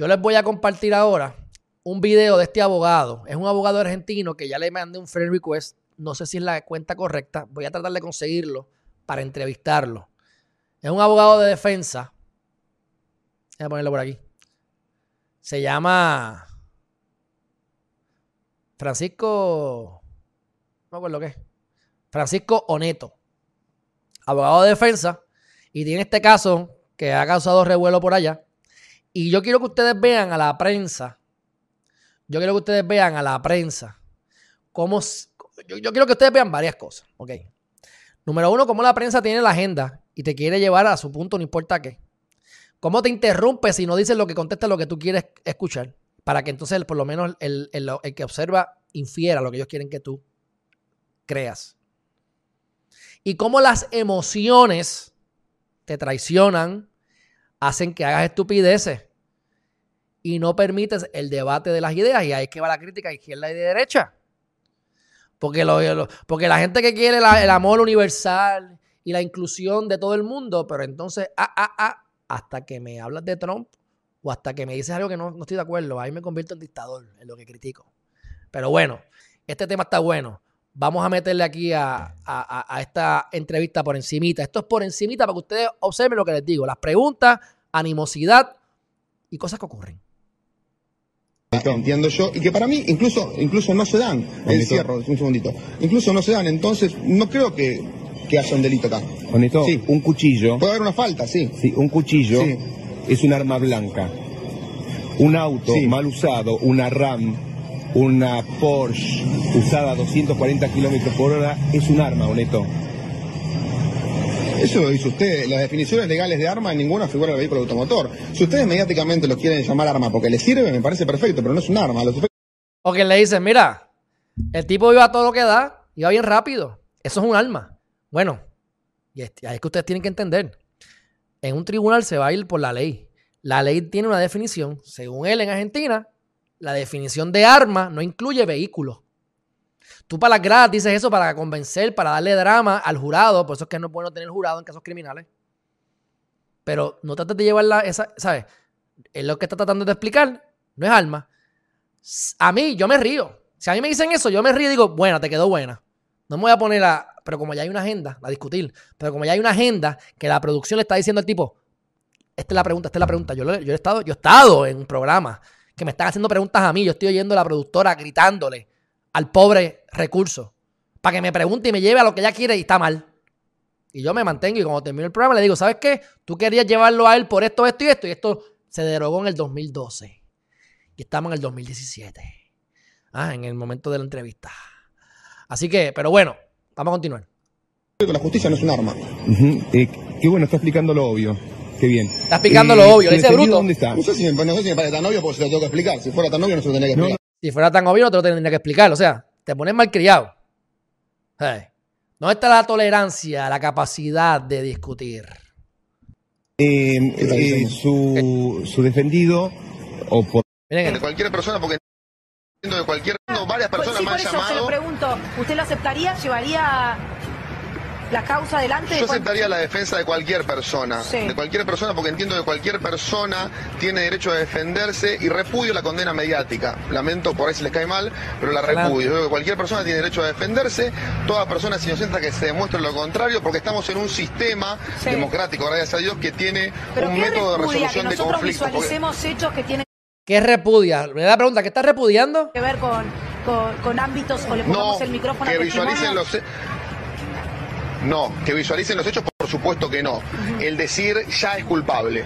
Yo les voy a compartir ahora un video de este abogado. Es un abogado argentino que ya le mandé un friend request. No sé si es la cuenta correcta. Voy a tratar de conseguirlo para entrevistarlo. Es un abogado de defensa. Voy a ponerlo por aquí. Se llama Francisco. No acuerdo qué. Francisco Oneto. Abogado de defensa. Y tiene este caso que ha causado revuelo por allá. Y yo quiero que ustedes vean a la prensa. Yo quiero que ustedes vean a la prensa. Cómo. Yo, quiero que ustedes vean varias cosas. Ok. Número uno, cómo la prensa tiene la agenda y te quiere llevar a su punto, no importa qué. ¿Cómo te interrumpe si no dices lo que contesta lo que tú quieres escuchar? Para que entonces, por lo menos, el, el que observa infiera lo que ellos quieren que tú creas. Y cómo las emociones te traicionan, hacen que hagas estupideces y no permites el debate de las ideas. Y ahí es que va la crítica izquierda y de derecha. Porque, lo, porque la gente que quiere el amor universal y la inclusión de todo el mundo, pero entonces, ah, ah, ah, hasta que me hablas de Trump o hasta que me dices algo que no, no estoy de acuerdo, ahí me convierto en dictador, en lo que critico. Pero bueno, este tema está bueno. Vamos a meterle aquí a, esta entrevista por encimita. Esto es por encimita para que ustedes observen lo que les digo. Las preguntas, animosidad y cosas que ocurren. Entiendo yo, y que para mí incluso, incluso no se dan. Encierro, un segundito. Incluso no se dan, entonces no creo que, que haya un delito acá. Honesto, sí. un cuchillo. Puede haber una falta, sí. Sí, un cuchillo es un arma blanca. Un auto mal usado, una RAM, una Porsche usada a 240 kilómetros por hora, es un arma, Honesto. Eso lo dice usted. Las definiciones legales de arma en ninguna figura del vehículo automotor. Si ustedes mediáticamente lo quieren llamar arma porque le sirve, me parece perfecto, pero no es un arma. O que le dicen, mira, el tipo iba a todo lo que da, iba bien rápido. Eso es un arma. Bueno, y es que ustedes tienen que entender. En un tribunal se va a ir por la ley. La ley tiene una definición. Según él, en Argentina, la definición de arma no incluye vehículos. Tú para las gradas dices eso para convencer, para darle drama al jurado. Por eso es que no es bueno tener jurado en casos criminales. Pero no trates de llevarla esa, ¿sabes? Es lo que está tratando de explicar. No es alma. A mí, yo me río. Si a mí me dicen eso, yo me río y digo, buena, te quedó buena. No me voy a poner a. Pero como ya hay una agenda, a discutir. Pero como ya hay una agenda que la producción le está diciendo al tipo, esta es la pregunta, esta es la pregunta. Yo, yo, he, estado, yo he estado en un programa que me están haciendo preguntas a mí. Yo estoy oyendo a la productora gritándole al pobre recurso para que me pregunte y me lleve a lo que ella quiere y está mal. Y yo me mantengo y cuando termino el programa le digo, ¿sabes qué? Tú querías llevarlo a él por esto, esto y esto y esto se derogó en el 2012. Y estamos en el 2017. Ah, en el momento de la entrevista. Así que, pero bueno, vamos a continuar. La justicia no es un arma. Eh, qué bueno, está explicando lo obvio. Qué bien. Está explicando lo eh, obvio, le dice bruto. ¿Dónde está? No sé si me, no sé si me parece tan obvio porque se lo tengo que explicar. Si fuera tan obvio no se lo tendría que explicar. Si fuera tan obvio no te lo tendría que explicar. O sea, te pones mal criado. ¿Dónde está la tolerancia, la capacidad de discutir? Eh, eh, su, su, defendido o por... Miren, de cualquier persona, porque de cualquier varias personas sí, me han eso llamado. Se lo pregunto, ¿usted lo aceptaría? ¿Llevaría la causa adelante? Yo aceptaría la defensa de cualquier persona, de cualquier persona, porque entiendo que cualquier persona tiene derecho a defenderse y repudio la condena mediática. Lamento por ahí si les cae mal, pero la repudio. Yo creo que cualquier persona tiene derecho a defenderse, toda persona es inocente que se demuestre lo contrario, porque estamos en un sistema democrático, gracias a Dios, que tiene un método de resolución de conflictos. visualicemos hechos que tienen ¿Qué repudia? Me da la pregunta, ¿qué está repudiando? Que ver con, con, ámbitos o le ponemos el micrófono que visualicen los no, que visualicen los hechos, por supuesto que no. El decir ya es culpable.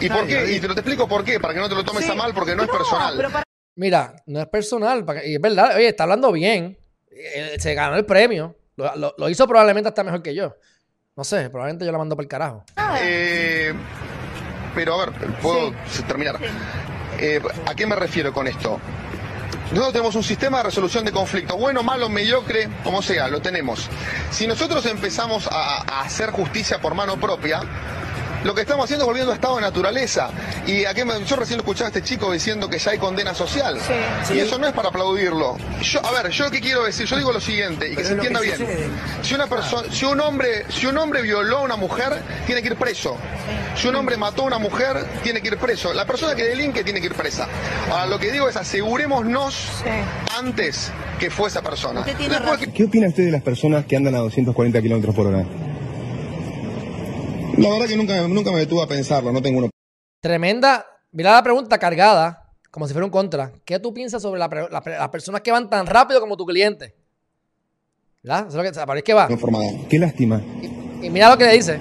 ¿Y por qué? Y te lo te explico por qué, para que no te lo tomes a mal, porque no, es personal. Mira, no es personal, y es verdad, oye, está hablando bien. Eh, se ganó el premio. Lo, hizo probablemente hasta mejor que yo. No sé, probablemente yo la mando para el carajo. Eh, pero a ver, puedo terminar. Eh, ¿A qué me refiero con esto? Nosotros tenemos un sistema de resolución de conflictos, bueno, malo, mediocre, como sea, lo tenemos. Si nosotros empezamos a, hacer justicia por mano propia, Lo que estamos haciendo es volviendo a estado de naturaleza. Y aquí yo recién lo escuchaba a este chico diciendo que ya hay condena social. Y eso no es para aplaudirlo. Yo, a ver, yo lo que quiero decir, yo digo lo siguiente, y que se entienda bien. Si una persona, si un hombre, si un hombre violó a una mujer, tiene que ir preso. Si un hombre mató a una mujer, tiene que ir preso. La persona que delinque tiene que ir presa. Ahora, lo que digo es asegurémonos antes que fue esa persona. ¿Qué opina usted de las personas que andan a 240 kilómetros por hora? La verdad que nunca, nunca me detuve a pensarlo, no tengo uno. Tremenda. Mira la pregunta cargada, como si fuera un contra. ¿Qué tú piensas sobre las personas que van tan rápido como tu cliente? ¿Verdad? Eso es lo que, que va. Qué lástima. Y, mira lo que le dice.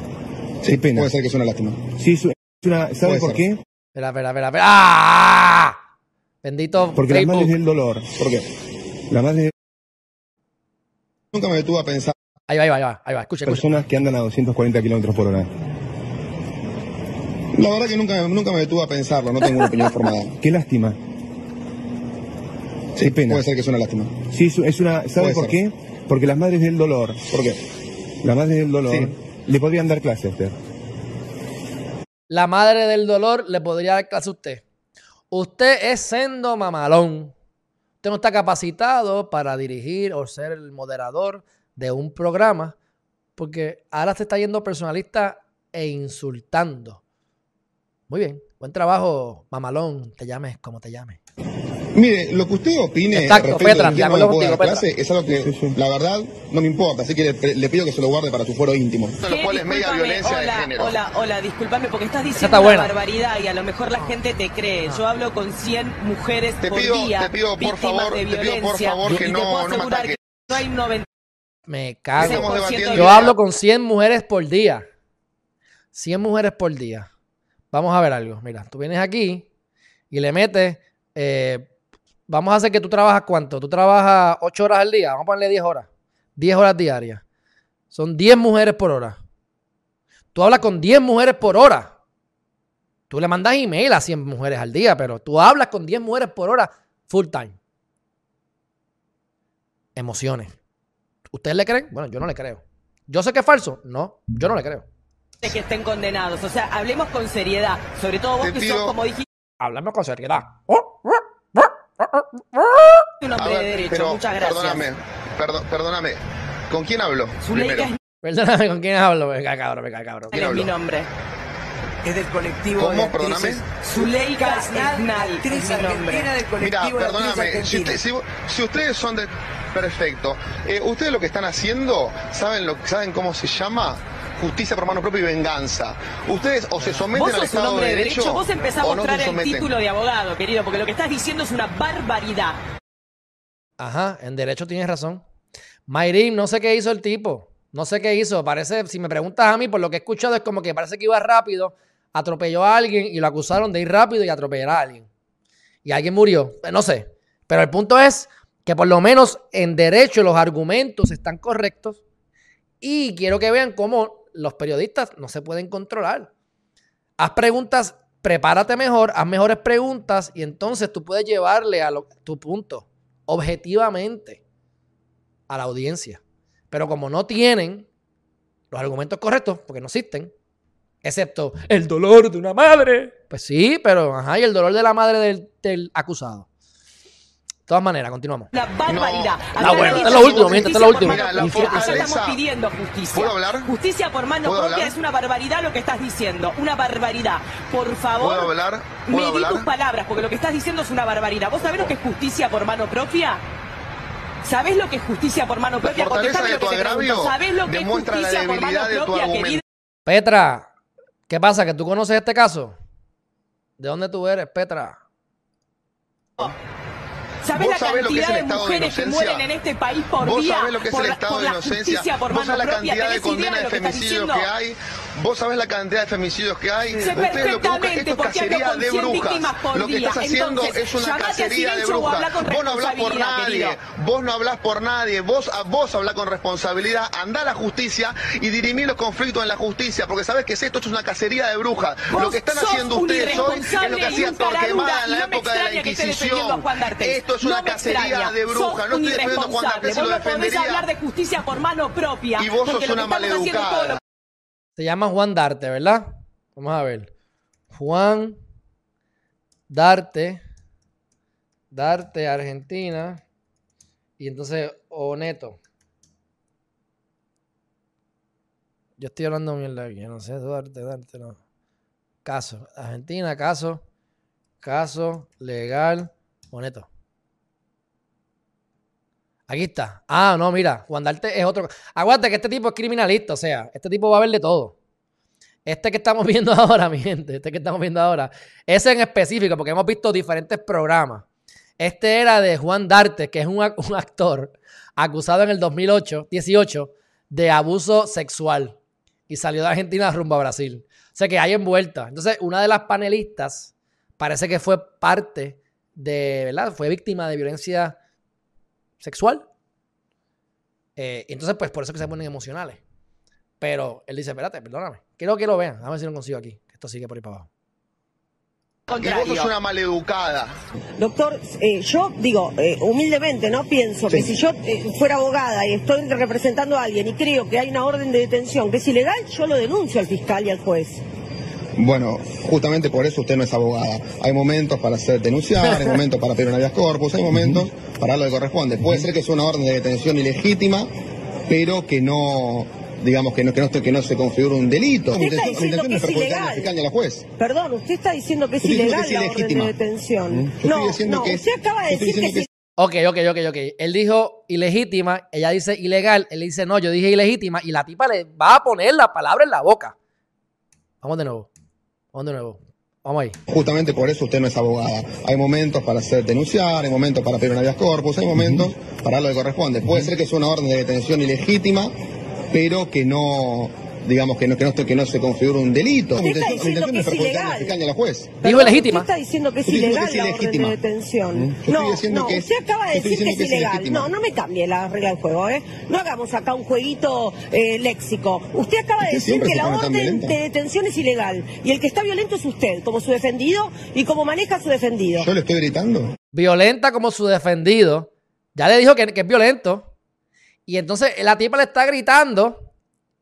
Sí, pena. Puede ser que es una lástima. Sí, es una, ¿sabe por qué? Espera, espera, espera, espera. ¡Ah! Bendito. Porque la madre es el dolor. ¿Por qué? La madre. Nunca me detuve a pensar. Ahí va, ahí va, ahí va. Ahí va. Escucha, Personas que andan a 240 kilómetros por hora. La verdad que nunca, nunca me detuve a pensarlo, no tengo una opinión formada. Qué lástima. Sí, pena. Puede ser que es una lástima. Sí, es una. ¿Sabe por qué? Porque las madres del dolor. ¿Por qué? Las madres del dolor le podrían dar clase a usted. La madre del dolor le podría dar clase a usted. Usted es sendo mamalón. Usted no está capacitado para dirigir o ser el moderador de un programa porque ahora se está yendo personalista e insultando. Muy bien, buen trabajo, mamalón, te llames como te llames. Mire, lo que usted opine Exacto, Petra, de contigo, clase es algo que, la verdad, no me importa, así que le, pido que se lo guarde para su foro íntimo. Lo cual es media violencia hola, de género. Hola, hola, discúlpame, porque estás diciendo una barbaridad y a lo mejor la gente te cree. Yo hablo con 100 mujeres te por pido, día, te pido, por favor, te pido, por favor, que no, no me no hay 90 me cago. Yo hablo con 100 mujeres por día. 100 mujeres por día. Vamos a ver algo. Mira, tú vienes aquí y le metes. Eh, vamos a hacer que tú trabajas cuánto? Tú trabajas 8 horas al día. Vamos a ponerle 10 horas. 10 horas diarias. Son 10 mujeres por hora. Tú hablas con 10 mujeres por hora. Tú le mandas email a 100 mujeres al día, pero tú hablas con 10 mujeres por hora full time. Emociones. ¿Ustedes le creen? Bueno, yo no le creo. ¿Yo sé que es falso? No, yo no le creo. que estén condenados. O sea, hablemos con seriedad. Sobre todo vos que sos, como dijiste... Hablemos con seriedad. Un hombre de derecho. Muchas gracias. Perdóname, perdóname. ¿Con quién hablo? Perdóname, ¿con quién hablo? Venga, cabrón, venga, cabrón. ¿Quién es mi nombre? Es del colectivo ¿Cómo? Perdóname. Zuleika Esnal es mi nombre. Mira, perdóname. Si, si ustedes son de Perfecto. Eh, ustedes lo que están haciendo, ¿saben, lo, ¿saben cómo se llama? Justicia por mano propia y venganza. Ustedes o se someten al Estado de derecho, Vos empezás a mostrar el título de abogado, querido, porque lo que estás diciendo es una barbaridad. Ajá, en derecho tienes razón. Mayrin, no sé qué hizo el tipo. No sé qué hizo. Parece, si me preguntas a mí, por lo que he escuchado, es como que parece que iba rápido, atropelló a alguien y lo acusaron de ir rápido y atropellar a alguien. Y alguien murió. No sé. Pero el punto es que por lo menos en derecho los argumentos están correctos y quiero que vean cómo los periodistas no se pueden controlar. Haz preguntas, prepárate mejor, haz mejores preguntas y entonces tú puedes llevarle a tu punto objetivamente a la audiencia. Pero como no tienen los argumentos correctos, porque no existen, excepto el dolor de una madre, pues sí, pero ajá, y el dolor de la madre del acusado todas maneras, continuamos. La barbaridad. No. Ah, bueno, es lo último, mientras, es lo último. Mira, la estamos pidiendo justicia. ¿Puedo hablar? Justicia por mano propia es una barbaridad lo que estás diciendo. Una barbaridad. Por favor. ¿Puedo hablar? ¿Puedo medí tus palabras, porque lo que estás diciendo es una barbaridad. ¿Vos sabés lo que es justicia por mano propia? ¿Sabés lo que es justicia por mano propia? La fortaleza de tu agravio ¿Sabés lo que es justicia por mano propia, querido? Petra, ¿qué pasa? ¿Que tú conoces este caso? ¿De dónde tú eres, Petra? ¿Sabes la cantidad de mujeres que mueren en este país por ¿Vos día? ¿Vos sabés lo que es el estado de inocencia? ¿Vos sabés la cantidad de condenas de femicidios que hay? ¿Vos sabés la cantidad de femicidios que hay? Sé Ustedes lo que buscan, esto es cacería de brujas. Lo que estás haciendo es una cacería de brujas. Vos no hablás por nadie. Vos no hablás por nadie. Vos, vos hablás con responsabilidad. Andá a la justicia y dirimí los conflictos en la justicia. Porque sabés que esto, esto es una cacería de brujas. Lo que están haciendo ustedes hoy es lo que hacía Torquemada en la época de la Inquisición. Esto es una cacería de brujas. No estoy defendiendo a Juan D'Artes, lo defendería. hablar de justicia por mano propia. Y vos sos una maleducada. Se llama Juan Darte, ¿verdad? Vamos a ver. Juan Darte. Darte, Argentina. Y entonces, Oneto. Yo estoy hablando mierda aquí. No sé, Darte, Darte, no. Caso. Argentina, caso. Caso legal. Oneto. Aquí está. Ah, no, mira. Juan Darte es otro. Aguante que este tipo es criminalista. O sea, este tipo va a ver de todo. Este que estamos viendo ahora, mi gente, este que estamos viendo ahora, ese en específico, porque hemos visto diferentes programas. Este era de Juan Darte, que es un, actor acusado en el 2008, 18 de abuso sexual y salió de Argentina rumbo a Brasil. O sea que hay envuelta. Entonces, una de las panelistas parece que fue parte de, ¿verdad? Fue víctima de violencia sexual. Eh, entonces, pues por eso que se ponen emocionales. Pero él dice, espérate, perdóname. Quiero que lo vean. A ver si lo consigo aquí. Esto sigue por ahí para abajo. Que vos sos una maleducada. Doctor, eh, yo digo, eh, humildemente, ¿no? Pienso que si yo eh, fuera abogada y estoy representando a alguien y creo que hay una orden de detención que es ilegal, yo lo denuncio al fiscal y al juez. Bueno, justamente por eso usted no es abogada. Hay momentos para hacer denunciar, hay momentos para pedir un habeas corpus, hay momentos para lo que corresponde. Puede ser que es una orden de detención ilegítima, pero que no digamos, que no, que no, que no se configura un delito. Usted está diciendo que es ilegal. la juez. Perdón, usted está diciendo que es ilegal la orden de detención. no, no, que usted acaba de decir que, es Ok, ok, ok, ok. Él dijo ilegítima, ella dice ilegal, él dice no, yo dije ilegítima y la tipa le va a poner la palabra en la boca. Vamos de nuevo. Vamos de nuevo. Vamos ahí. Justamente por eso usted no es abogada. Hay momentos para hacer denunciar, hay momentos para pedir un habeas corpus, hay momentos para lo que corresponde. Puede ser que es una orden de detención ilegítima pero que no digamos que no, que no, que no se configura un delito. Usted está diciendo que es ilegal. la juez. Digo legítima. Usted está diciendo que es ilegal la orden de detención. Mm. no, no, usted acaba de decir que es ilegal. No, no me cambie la regla del juego, ¿eh? No hagamos acá un jueguito eh, léxico. Usted acaba de decir que la orden de detención es ilegal y el que está violento es usted, como su defendido y como maneja su defendido. Yo le estoy gritando. Violenta como su defendido. Ya le dijo que, que es violento. Y entonces la tipa le está gritando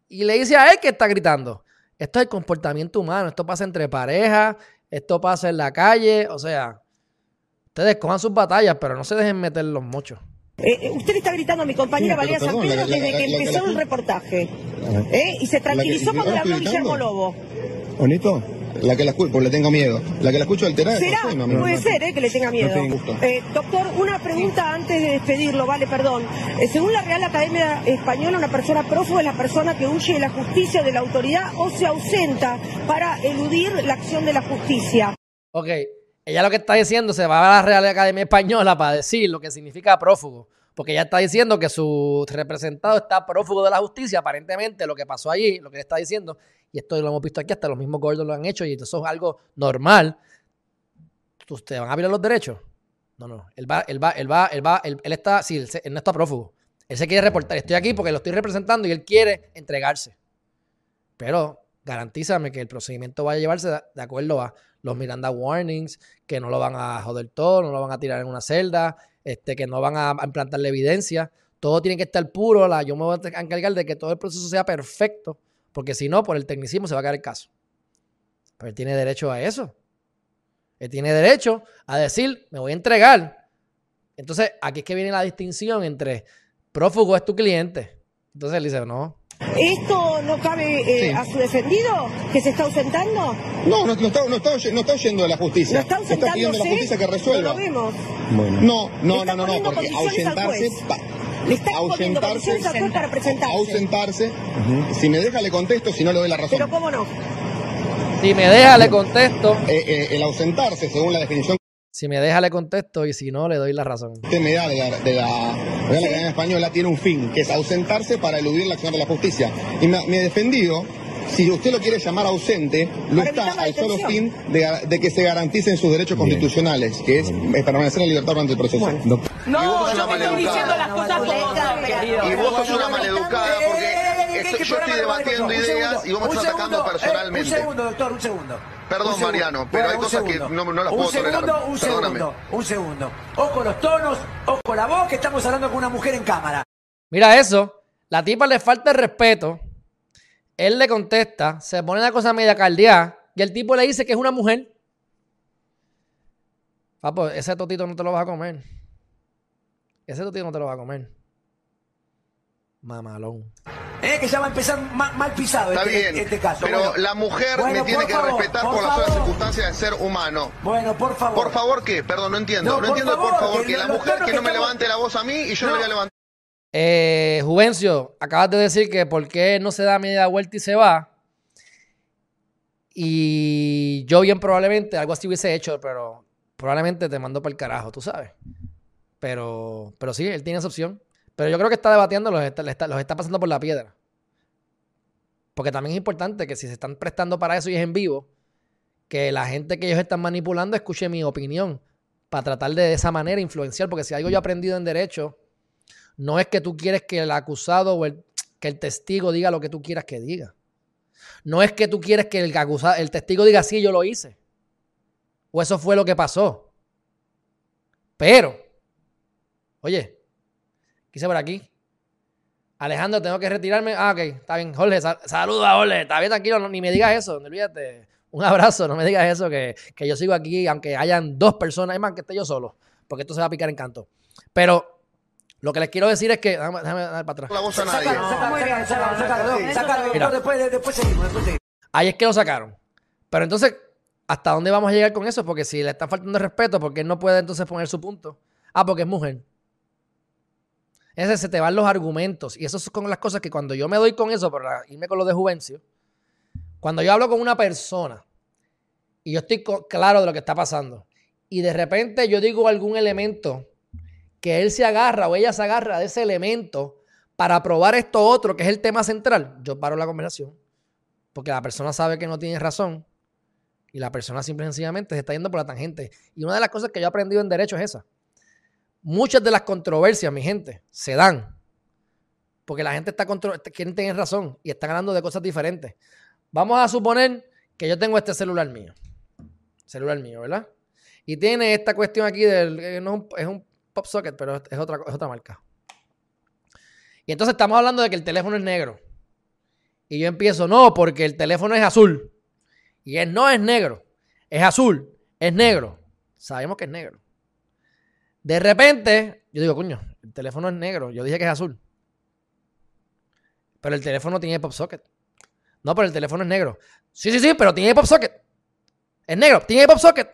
y le dice a él que está gritando. Esto es el comportamiento humano, esto pasa entre parejas, esto pasa en la calle, o sea, ustedes cojan sus batallas, pero no se dejen meter los mochos. Eh, eh, usted le está gritando a mi compañera Valeria San Pedro desde que empezó el reportaje. ¿eh? Y se tranquilizó cuando le habló Guillermo Lobo. ¿Bonito? La que la escucho, porque le tengo miedo. La que la escucho alterada. ¿Será? Puede ser, ¿eh? Que le tenga miedo. Eh, doctor, una pregunta antes de despedirlo, vale, perdón. Eh, según la Real Academia Española, una persona prófuga es la persona que huye de la justicia, de la autoridad o se ausenta para eludir la acción de la justicia. Ok, ella lo que está diciendo se va a la Real Academia Española para decir lo que significa prófugo porque ella está diciendo que su representado está prófugo de la justicia, aparentemente lo que pasó allí, lo que está diciendo, y esto lo hemos visto aquí, hasta los mismos gordos lo han hecho, y eso es algo normal. ¿Ustedes van a violar los derechos? No, no, él va, él va, él va, él va, él, está, sí, él, no está prófugo. Él se quiere reportar, estoy aquí porque lo estoy representando y él quiere entregarse. Pero garantízame que el procedimiento va a llevarse de acuerdo a los Miranda Warnings, que no lo van a joder todo, no lo van a tirar en una celda, este, que no van a, implantarle evidencia. Todo tiene que estar puro. La, yo me voy a encargar de que todo el proceso sea perfecto, porque si no, por el tecnicismo se va a caer el caso. Pero él tiene derecho a eso. Él tiene derecho a decir, me voy a entregar. Entonces, aquí es que viene la distinción entre prófugo es tu cliente. Entonces él dice, no, ¿Esto no cabe eh, a su defendido que se está ausentando? No, no, está, no, está, no está oyendo de la justicia. ¿No está ausentando? Está pidiendo a la justicia que resuelva. No lo vemos. No, no, no, no, no, porque ausentarse... Le está ausentarse, para presentarse. Ausentarse. Si me deja le contesto, si no le doy la razón. Pero cómo no. Si me deja le contesto. Eh, eh, el ausentarse, según la definición si me deja, le contesto y si no, le doy la razón. Usted me da de la, de la, Academia Española tiene un fin, que es ausentarse para eludir la acción de la justicia. Y me, he defendido, si usted lo quiere llamar ausente, lo está al solo fin de, que se garanticen sus derechos constitucionales, que es permanecer en libertad durante el proceso. No, yo te estoy diciendo las cosas como Y vos sos una maleducada porque yo estoy debatiendo ideas y vos me estás atacando personalmente. Un segundo, doctor, un segundo. Perdón, Mariano, pero hay cosas que no, no las puedo un segundo, Un segundo, un segundo. Ojo los tonos, ojo la voz, que estamos hablando con una mujer en cámara. Mira eso. La tipa le falta el respeto. Él le contesta, se pone la cosa media caldeada Y el tipo le dice que es una mujer. Papo, ese totito no te lo vas a comer. Ese totito no te lo vas a comer. Mamalón. Es que ya va a empezar mal, pisado Está este, bien, este caso. Pero la mujer me tiene que respetar por, las otras circunstancias de ser humano. Bueno, por favor. ¿Por favor qué? Perdón, no entiendo. No, entiendo, por favor, que, la mujer que, no me levante la voz a mí y yo no, le voy a levantar. Eh, Juvencio, acabas de decir que por qué no se da media vuelta y se va. Y yo bien probablemente algo así hubiese hecho, pero probablemente te mando para el carajo, tú sabes. Pero, pero sí, él tiene esa opción. Pero yo creo que está debatiendo, los está, los está pasando por la piedra. Porque también es importante que si se están prestando para eso y es en vivo, que la gente que ellos están manipulando escuche mi opinión para tratar de, de esa manera influenciar. Porque si algo yo he aprendido en derecho, no es que tú quieres que el acusado o el, que el testigo diga lo que tú quieras que diga. No es que tú quieres que el, acusado, el testigo diga sí, yo lo hice. O eso fue lo que pasó. Pero, oye, Quise por aquí. Alejandro, tengo que retirarme. Ah, ok, está bien. Jorge, saluda, Jorge. Está bien, tranquilo, ni me digas eso, no olvídate. Un abrazo, no me digas eso, que, yo sigo aquí, aunque hayan dos personas, es más, que esté yo solo, porque esto se va a picar en canto. Pero lo que les quiero decir es que. Déjame, dar para atrás. La voz a nadie. después seguimos, después seguimos. Ahí es que lo sacaron. Pero entonces, ¿hasta dónde vamos a llegar con eso? Porque si le están faltando respeto, porque él no puede entonces poner su punto. Ah, porque es mujer. Ese se te van los argumentos. Y eso son las cosas que cuando yo me doy con eso, para irme con lo de Juvencio, cuando yo hablo con una persona y yo estoy claro de lo que está pasando, y de repente yo digo algún elemento que él se agarra o ella se agarra de ese elemento para probar esto otro, que es el tema central, yo paro la conversación. Porque la persona sabe que no tiene razón y la persona simple y sencillamente se está yendo por la tangente. Y una de las cosas que yo he aprendido en derecho es esa. Muchas de las controversias, mi gente, se dan porque la gente está quieren tener razón y están hablando de cosas diferentes. Vamos a suponer que yo tengo este celular mío. Celular mío, ¿verdad? Y tiene esta cuestión aquí del. un, es un pop socket, pero es otra, es otra marca. Y entonces estamos hablando de que el teléfono es negro. Y yo empiezo, no, porque el teléfono es azul. Y él no es negro. Es azul. Es negro. Sabemos que es negro. De repente, yo digo, coño, el teléfono es negro. Yo dije que es azul. Pero el teléfono tiene pop socket. No, pero el teléfono es negro. Sí, sí, sí, pero tiene pop socket. Es negro, tiene pop socket.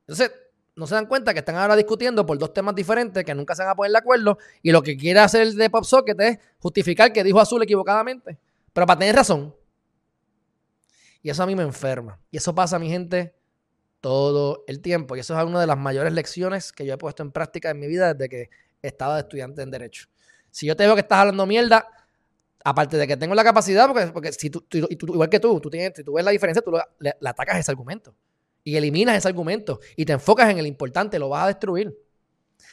Entonces, no se dan cuenta que están ahora discutiendo por dos temas diferentes que nunca se van a poner de acuerdo. Y lo que quiere hacer el de pop socket es justificar que dijo azul equivocadamente. Pero para tener razón. Y eso a mí me enferma. Y eso pasa, mi gente, todo el tiempo. Y eso es una de las mayores lecciones que yo he puesto en práctica en mi vida desde que estaba de estudiante en Derecho. Si yo te veo que estás hablando mierda, aparte de que tengo la capacidad, porque, porque si tú, igual que tú, tú tienes, tú ves la diferencia, tú le, atacas ese argumento y eliminas ese argumento y te enfocas en el importante, lo vas a destruir.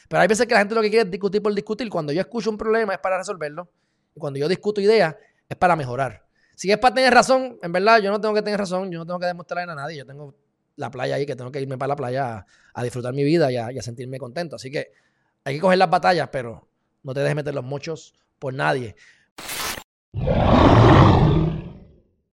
Pero hay veces que la gente lo que quiere es discutir por discutir. Cuando yo escucho un problema es para resolverlo. Y cuando yo discuto ideas es para mejorar. Si es para tener razón, en verdad yo no tengo que tener razón, yo no tengo que demostrarle a nadie. Yo tengo la playa ahí, que tengo que irme para la playa a, disfrutar mi vida y a, sentirme contento. Así que hay que coger las batallas, pero no te dejes meter los mochos por nadie.